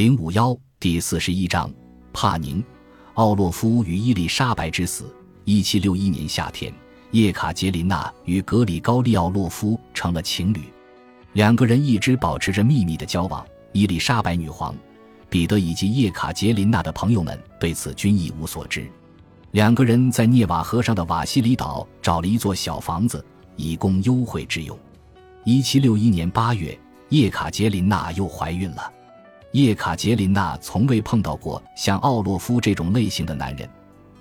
零五幺第四十一章，帕宁，奥洛夫与伊丽莎白之死。一七六一年夏天，叶卡捷琳娜与格里高利奥洛夫成了情侣，两个人一直保持着秘密的交往。伊丽莎白女皇、彼得以及叶卡捷琳娜的朋友们对此均一无所知。两个人在涅瓦河上的瓦西里岛找了一座小房子，以供幽会之用。一七六一年八月，叶卡捷琳娜又怀孕了。叶卡捷琳娜从未碰到过像奥洛夫这种类型的男人，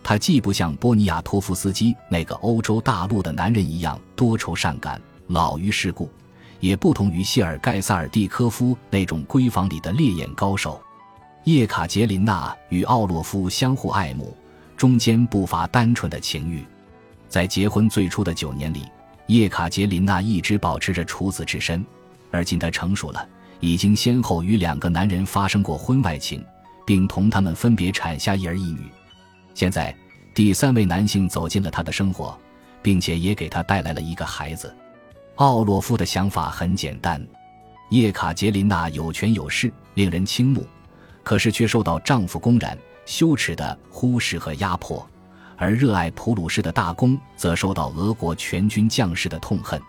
他既不像波尼亚托夫斯基那个欧洲大陆的男人一样多愁善感、老于世故，也不同于谢尔盖萨尔蒂科夫那种闺房里的烈焰高手。叶卡捷琳娜与奥洛夫相互爱慕，中间不乏单纯的情欲。在结婚最初的九年里，叶卡捷琳娜一直保持着处子之身，而今她成熟了。已经先后与两个男人发生过婚外情，并同他们分别产下一儿一女。现在，第三位男性走进了他的生活，并且也给他带来了一个孩子。奥洛夫的想法很简单：叶卡捷琳娜有权有势，令人倾慕，可是却受到丈夫公然羞耻的忽视和压迫；而热爱普鲁士的大公则受到俄国全军将士的痛恨。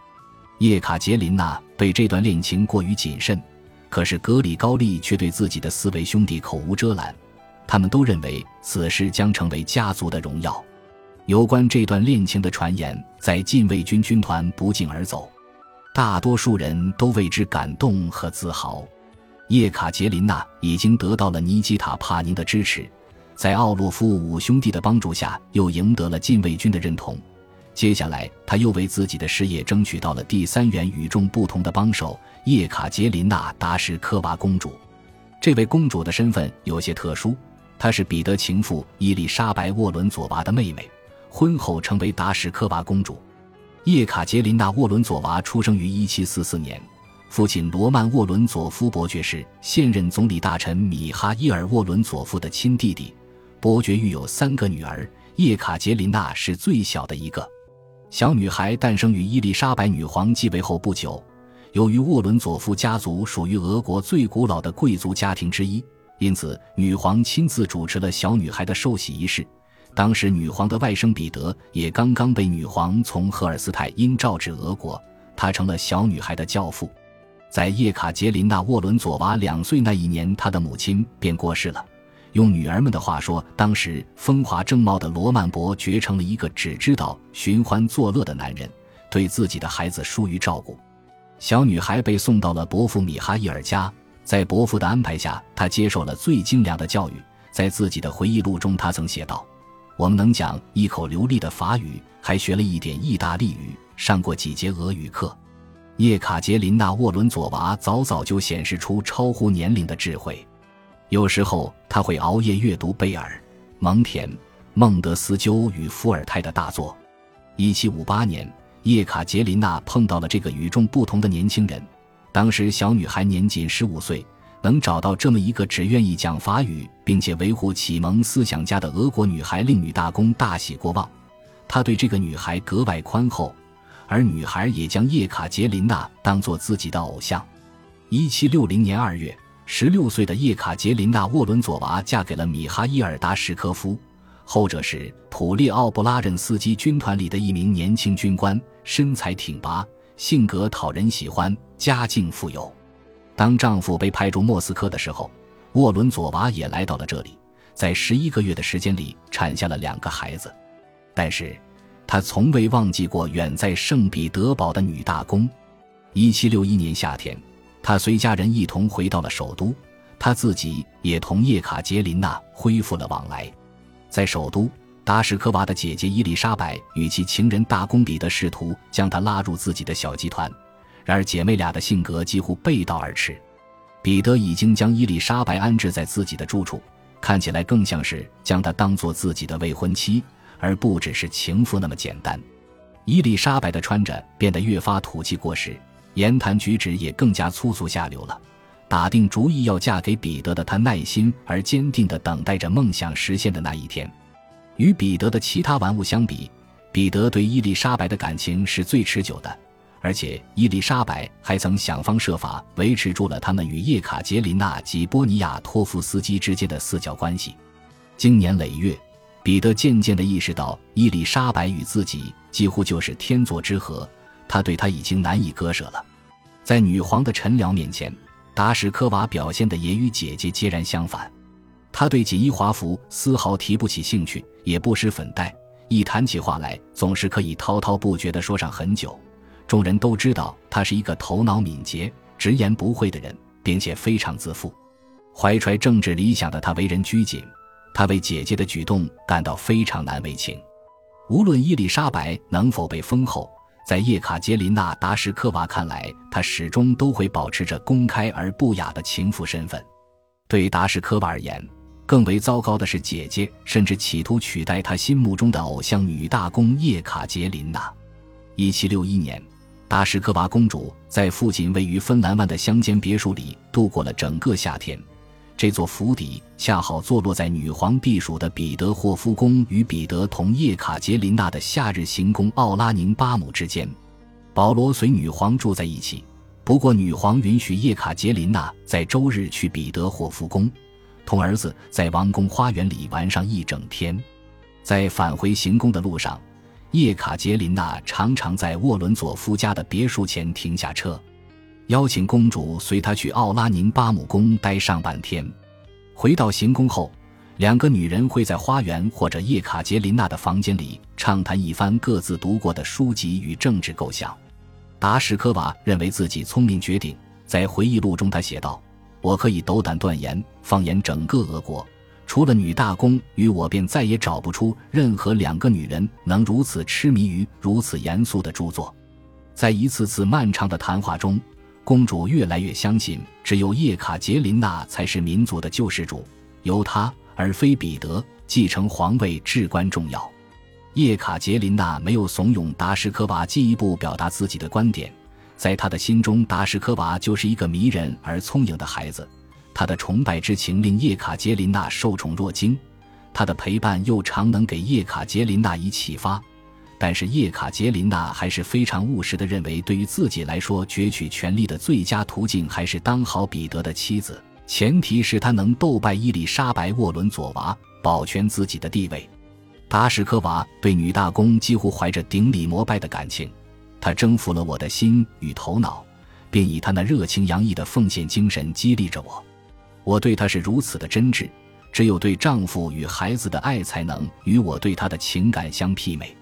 叶卡捷琳娜对这段恋情过于谨慎。可是格里高利却对自己的四位兄弟口无遮拦，他们都认为此事将成为家族的荣耀。有关这段恋情的传言在禁卫军军团不胫而走，大多数人都为之感动和自豪。叶卡捷琳娜已经得到了尼基塔·帕宁的支持，在奥洛夫五兄弟的帮助下，又赢得了禁卫军的认同。接下来，他又为自己的事业争取到了第三员与众不同的帮手——叶卡捷琳娜·达什科娃公主。这位公主的身份有些特殊，她是彼得情妇伊丽莎白·沃伦佐娃的妹妹，婚后成为达什科娃公主。叶卡捷琳娜·沃伦佐娃出生于1744年，父亲罗曼·沃伦佐夫伯爵是现任总理大臣米哈伊尔·沃伦佐夫的亲弟弟。伯爵育有三个女儿，叶卡捷琳娜是最小的一个。小女孩诞生于伊丽莎白女皇继位后不久。由于沃伦佐夫家族属于俄国最古老的贵族家庭之一，因此女皇亲自主持了小女孩的受洗仪式。当时，女皇的外甥彼得也刚刚被女皇从赫尔斯泰因召至俄国，他成了小女孩的教父。在叶卡捷琳娜·沃伦佐娃两岁那一年，她的母亲便过世了。用女儿们的话说，当时风华正茂的罗曼伯爵成了一个只知道寻欢作乐的男人，对自己的孩子疏于照顾。小女孩被送到了伯父米哈伊尔家，在伯父的安排下，她接受了最精良的教育。在自己的回忆录中，她曾写道：“我们能讲一口流利的法语，还学了一点意大利语，上过几节俄语课。”叶卡捷琳娜·沃伦佐娃早早就显示出超乎年龄的智慧。有时候他会熬夜阅读贝尔、蒙田、孟德斯鸠与伏尔泰的大作。一七五八年，叶卡捷琳娜碰到了这个与众不同的年轻人。当时小女孩年仅十五岁，能找到这么一个只愿意讲法语并且维护启蒙思想家的俄国女孩，令女大公大喜过望。他对这个女孩格外宽厚，而女孩也将叶卡捷琳娜当做自己的偶像。一七六零年二月。十六岁的叶卡捷琳娜·沃伦佐娃嫁给了米哈伊尔·达什科夫，后者是普列奥布拉任斯基军团里的一名年轻军官，身材挺拔，性格讨人喜欢，家境富有。当丈夫被派驻莫斯科的时候，沃伦佐娃也来到了这里，在十一个月的时间里产下了两个孩子。但是，她从未忘记过远在圣彼得堡的女大公。一七六一年夏天。他随家人一同回到了首都，他自己也同叶卡捷琳娜恢复了往来。在首都，达什科娃的姐姐伊丽莎白与其情人大公彼得试图将她拉入自己的小集团，然而姐妹俩的性格几乎背道而驰。彼得已经将伊丽莎白安置在自己的住处，看起来更像是将她当做自己的未婚妻，而不只是情妇那么简单。伊丽莎白的穿着变得越发土气过时。言谈举止也更加粗俗下流了。打定主意要嫁给彼得的她，耐心而坚定地等待着梦想实现的那一天。与彼得的其他玩物相比，彼得对伊丽莎白的感情是最持久的，而且伊丽莎白还曾想方设法维持住了他们与叶卡捷琳娜及波尼亚托夫斯基之间的四角关系。经年累月，彼得渐渐地意识到，伊丽莎白与自己几乎就是天作之合，他对她已经难以割舍了。在女皇的臣僚面前，达什科娃表现的也与姐姐截然相反。她对锦衣华服丝毫提不起兴趣，也不施粉黛，一谈起话来，总是可以滔滔不绝地说上很久。众人都知道他是一个头脑敏捷、直言不讳的人，并且非常自负。怀揣政治理想的他为人拘谨，他为姐姐的举动感到非常难为情。无论伊丽莎白能否被封后，在叶卡捷琳娜·达什科娃看来，她始终都会保持着公开而不雅的情妇身份。对达什科娃而言，更为糟糕的是，姐姐甚至企图取代她心目中的偶像女大公叶卡捷琳娜。一七六一年。达什科娃公主在父亲位于芬兰湾的乡间别墅里度过了整个夏天。这座府邸恰好坐落在女皇避暑的彼得霍夫宫与彼得同叶卡捷琳娜的夏日行宫奥拉宁巴姆之间。保罗随女皇住在一起，不过女皇允许叶卡捷琳娜在周日去彼得霍夫宫，同儿子在王宫花园里玩上一整天。在返回行宫的路上。叶卡捷琳娜常常在沃伦佐夫家的别墅前停下车，邀请公主随他去奥拉宁巴姆宫待上半天。回到行宫后，两个女人会在花园或者叶卡捷琳娜的房间里畅谈一番各自读过的书籍与政治构想。达什科娃认为自己聪明绝顶，在回忆录中他写道：“我可以斗胆断言，放眼整个俄国。”除了女大公与我，便再也找不出任何两个女人能如此痴迷于如此严肃的著作。在一次次漫长的谈话中，公主越来越相信，只有叶卡捷琳娜才是民族的救世主，由她而非彼得继承皇位至关重要。叶卡捷琳娜没有怂恿达什科娃进一步表达自己的观点，在她的心中，达什科娃就是一个迷人而聪颖的孩子。他的崇拜之情令叶卡捷琳娜受宠若惊，他的陪伴又常能给叶卡捷琳娜以启发。但是叶卡捷琳娜还是非常务实的，认为对于自己来说，攫取权力的最佳途径还是当好彼得的妻子，前提是他能斗败伊丽莎白·沃伦佐娃，保全自己的地位。达什科娃对女大公几乎怀着顶礼膜拜的感情，她征服了我的心与头脑，并以她那热情洋溢的奉献精神激励着我。我对她是如此的真挚，只有对丈夫与孩子的爱才能与我对她的情感相媲美。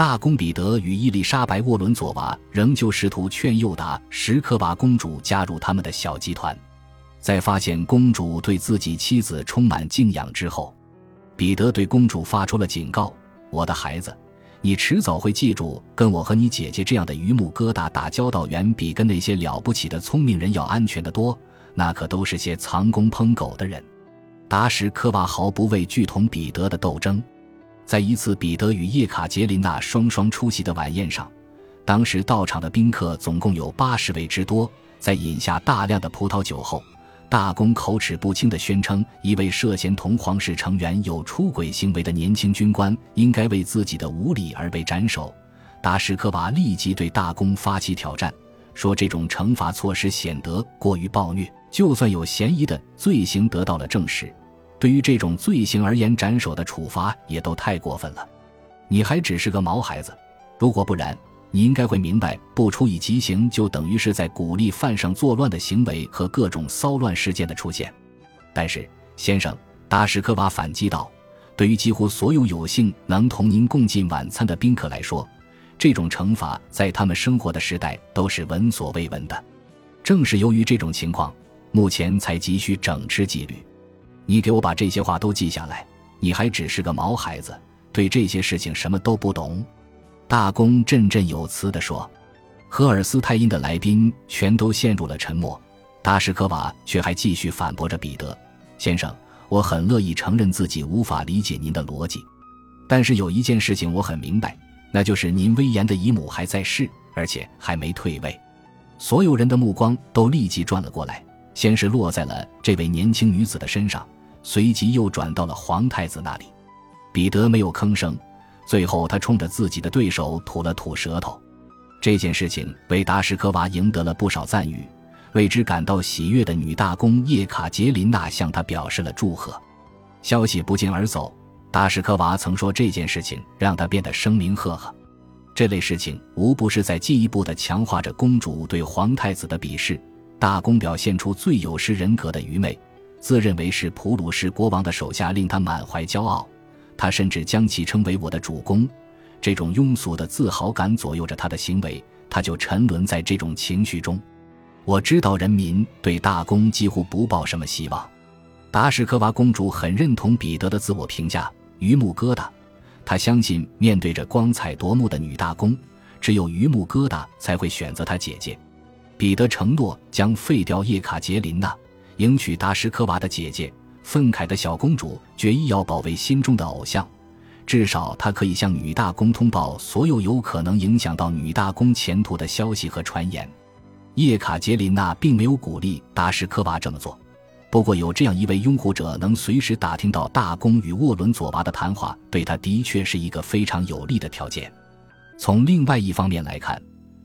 大公彼得与伊丽莎白·沃伦佐娃仍旧试图劝诱达什科娃公主加入他们的小集团。在发现公主对自己妻子充满敬仰之后，彼得对公主发出了警告：“我的孩子，你迟早会记住，跟我和你姐姐这样的榆木疙瘩打交道，远比跟那些了不起的聪明人要安全的多。”那可都是些藏功烹狗的人。达什科娃毫不畏惧同彼得的斗争。在一次彼得与叶卡捷琳娜双双出席的晚宴上，当时到场的宾客总共有八十位之多。在饮下大量的葡萄酒后，大公口齿不清地宣称，一位涉嫌同皇室成员有出轨行为的年轻军官应该为自己的无礼而被斩首。达什科娃立即对大公发起挑战，说这种惩罚措施显得过于暴虐。就算有嫌疑的罪行得到了证实，对于这种罪行而言，斩首的处罚也都太过分了。你还只是个毛孩子，如果不然，你应该会明白，不处以极刑就等于是在鼓励犯上作乱的行为和各种骚乱事件的出现。但是，先生，达什科娃反击道：“对于几乎所有有幸能同您共进晚餐的宾客来说，这种惩罚在他们生活的时代都是闻所未闻的。正是由于这种情况。”目前才急需整治纪律，你给我把这些话都记下来。你还只是个毛孩子，对这些事情什么都不懂。”大公振振有词地说。赫尔斯泰因的来宾全都陷入了沉默，达什科娃却还继续反驳着彼得先生：“我很乐意承认自己无法理解您的逻辑，但是有一件事情我很明白，那就是您威严的姨母还在世，而且还没退位。”所有人的目光都立即转了过来。先是落在了这位年轻女子的身上，随即又转到了皇太子那里。彼得没有吭声，最后他冲着自己的对手吐了吐舌头。这件事情为达什科娃赢得了不少赞誉，为之感到喜悦的女大公叶卡捷琳娜向他表示了祝贺。消息不胫而走，达什科娃曾说这件事情让他变得声名赫赫。这类事情无不是在进一步的强化着公主对皇太子的鄙视。大公表现出最有失人格的愚昧，自认为是普鲁士国王的手下，令他满怀骄傲。他甚至将其称为我的主公。这种庸俗的自豪感左右着他的行为，他就沉沦在这种情绪中。我知道人民对大公几乎不抱什么希望。达什科娃公主很认同彼得的自我评价：榆木疙瘩。她相信，面对着光彩夺目的女大公，只有榆木疙瘩才会选择她姐姐。彼得承诺将废掉叶卡捷琳娜，迎娶达什科娃的姐姐。愤慨的小公主决意要保卫心中的偶像，至少她可以向女大公通报所有有可能影响到女大公前途的消息和传言。叶卡捷琳娜并没有鼓励达什科娃这么做。不过，有这样一位拥护者能随时打听到大公与沃伦佐娃的谈话，对他的确是一个非常有利的条件。从另外一方面来看，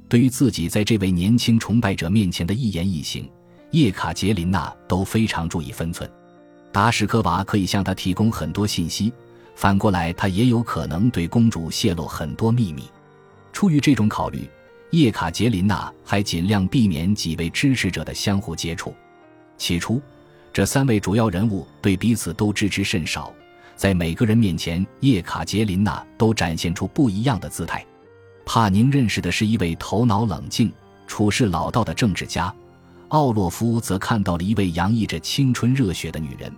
对于自己在这位年轻崇拜者面前的一言一行，叶卡捷琳娜都非常注意分寸。达什科娃可以向他提供很多信息，反过来，他也有可能对公主泄露很多秘密。出于这种考虑，叶卡捷琳娜还尽量避免几位支持者的相互接触。起初。这三位主要人物对彼此都知之甚少，在每个人面前，叶卡捷琳娜都展现出不一样的姿态。帕宁认识的是一位头脑冷静、处事老道的政治家，奥洛夫则看到了一位洋溢着青春热血的女人。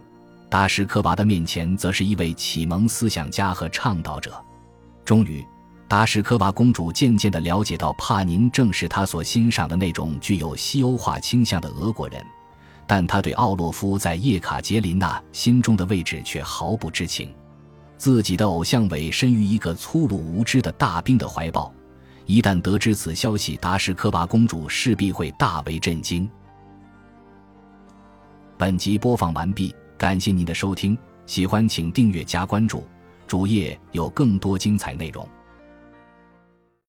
达什科娃的面前，则是一位启蒙思想家和倡导者。终于，达什科娃公主渐渐地了解到，帕宁正是她所欣赏的那种具有西欧化倾向的俄国人。但他对奥洛夫在叶卡捷琳娜心中的位置却毫不知情，自己的偶像委身于一个粗鲁无知的大兵的怀抱，一旦得知此消息，达什科巴公主势必会大为震惊。本集播放完毕，感谢您的收听，喜欢请订阅加关注，主页有更多精彩内容。